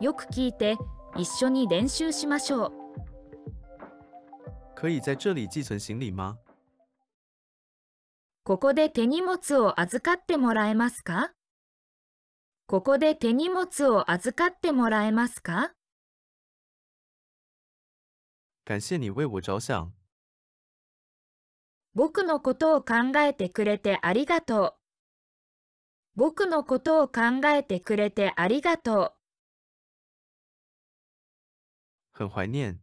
よく聞いて一緒に練習しましょう。可以在这里寄存行李吗？ここで手荷物を預かってもらえますか？ここで手荷物を預かってもらえますか？感谢你为我着想。僕のことを考えてくれてありがとう。僕のことを考えてくれてありがとう。很怀念。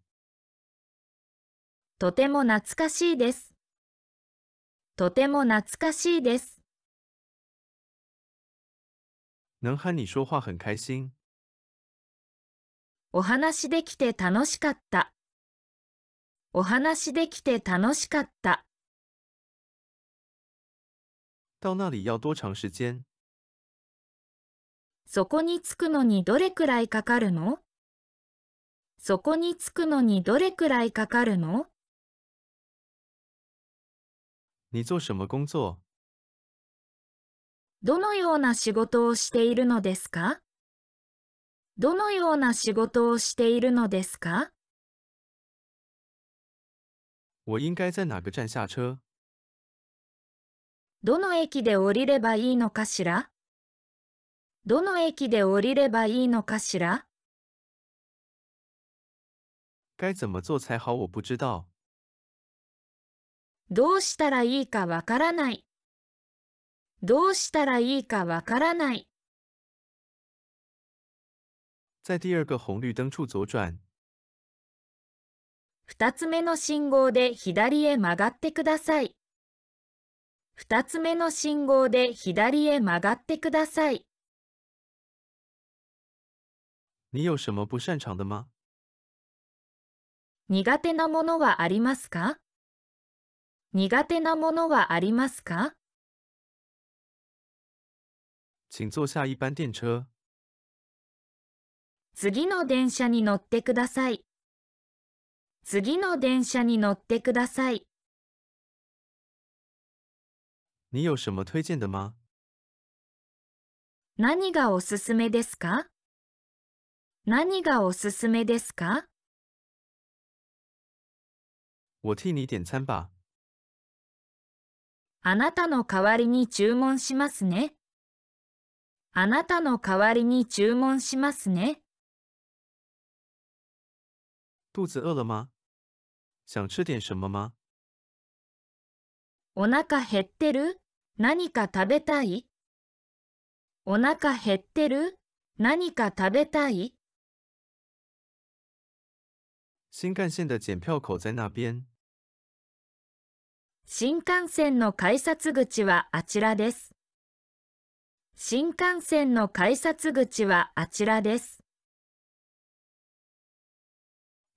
とても懐かしいです。とても懐かしいです。能和你说话很开心。お話できて楽しかった。お話できて楽しかった。到那里要多长时间？そこに着くのにどれくらいかかるの？そこに着くのにどれくらいかかるの？你做什么工作？どのような仕事をしているのですか？どのような仕事をしているのですか？我应该在哪个站下车？どの駅で降りればいいのかしら？どの駅で降りればいいのかしら？该怎么做才好？我不知道。どうしたらいいかわからない。どうしたらいいかわからない。在第二个红绿灯处左转。二つ目の信号で左へ曲がってください。二つ目の信号で左へ曲がってください。你有什么不擅长的吗？苦手なものはありますか？苦手なものはありますか？请坐下一班電車。次の電車に乗ってください。次の電車に乗ってください。你有什么推荐的吗？何がおすすめですか？何がおすすめですか？我替你点餐吧。あなたの代わりに注文しますね。あなたの代わりに注文しますね。肚子饿了吗？想吃点什么吗？お腹減ってる？何か食べたい？お腹減ってる？何か食べたい？新幹線的检票口在那边。新幹線の改札口はあちらです。新幹線の改札口はあちらです。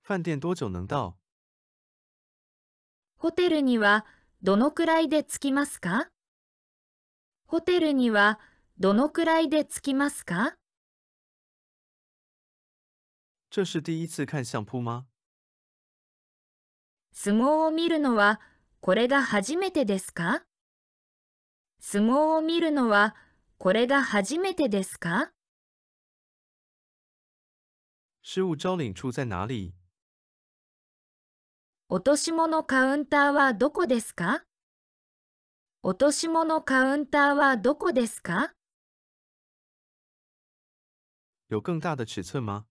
飯店多久能到？ホテルにはどのくらいで着きますか？ホテルにはどのくらいで着きますか？这是第一次看相扑吗？相撲を見るのはこれが初めてですか？相撲を見るのはこれが初めてですか？失物招領處在哪里？落とし物カウンターはどこですか？落とし物カウンターはどこですか？有更大的尺寸吗？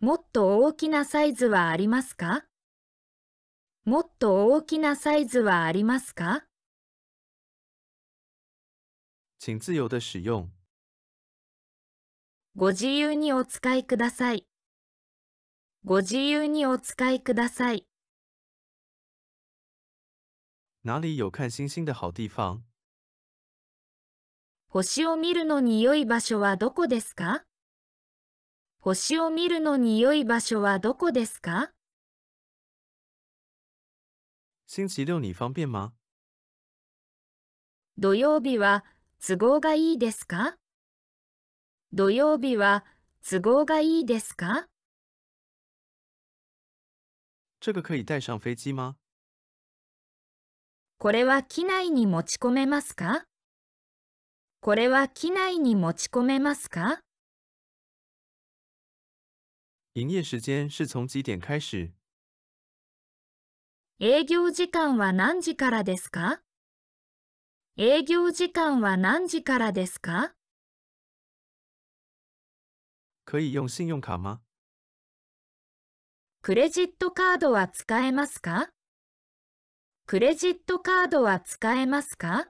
もっと大きなサイズはありますか？もっと大きなサイズはありますか？请自由的使用。ご自由にお使いください。ご自由にお使いください。哪里有看星星的好地方？星を見るのに良い場所はどこですか？星を見るのに良い場所はどこですか？星期六你方便吗？土曜日は都合がいいですか？土曜日は都合がいいですか？这个可以带上飞机吗？これは機内に持ち込めますか？これは機内に持ち込めますか？营业时间是从几点开始？営業時間は何時からですか？営業時間は何時からですか？可以用信用卡吗？クレジットカードは使えますか？クレジットカードは使えますか？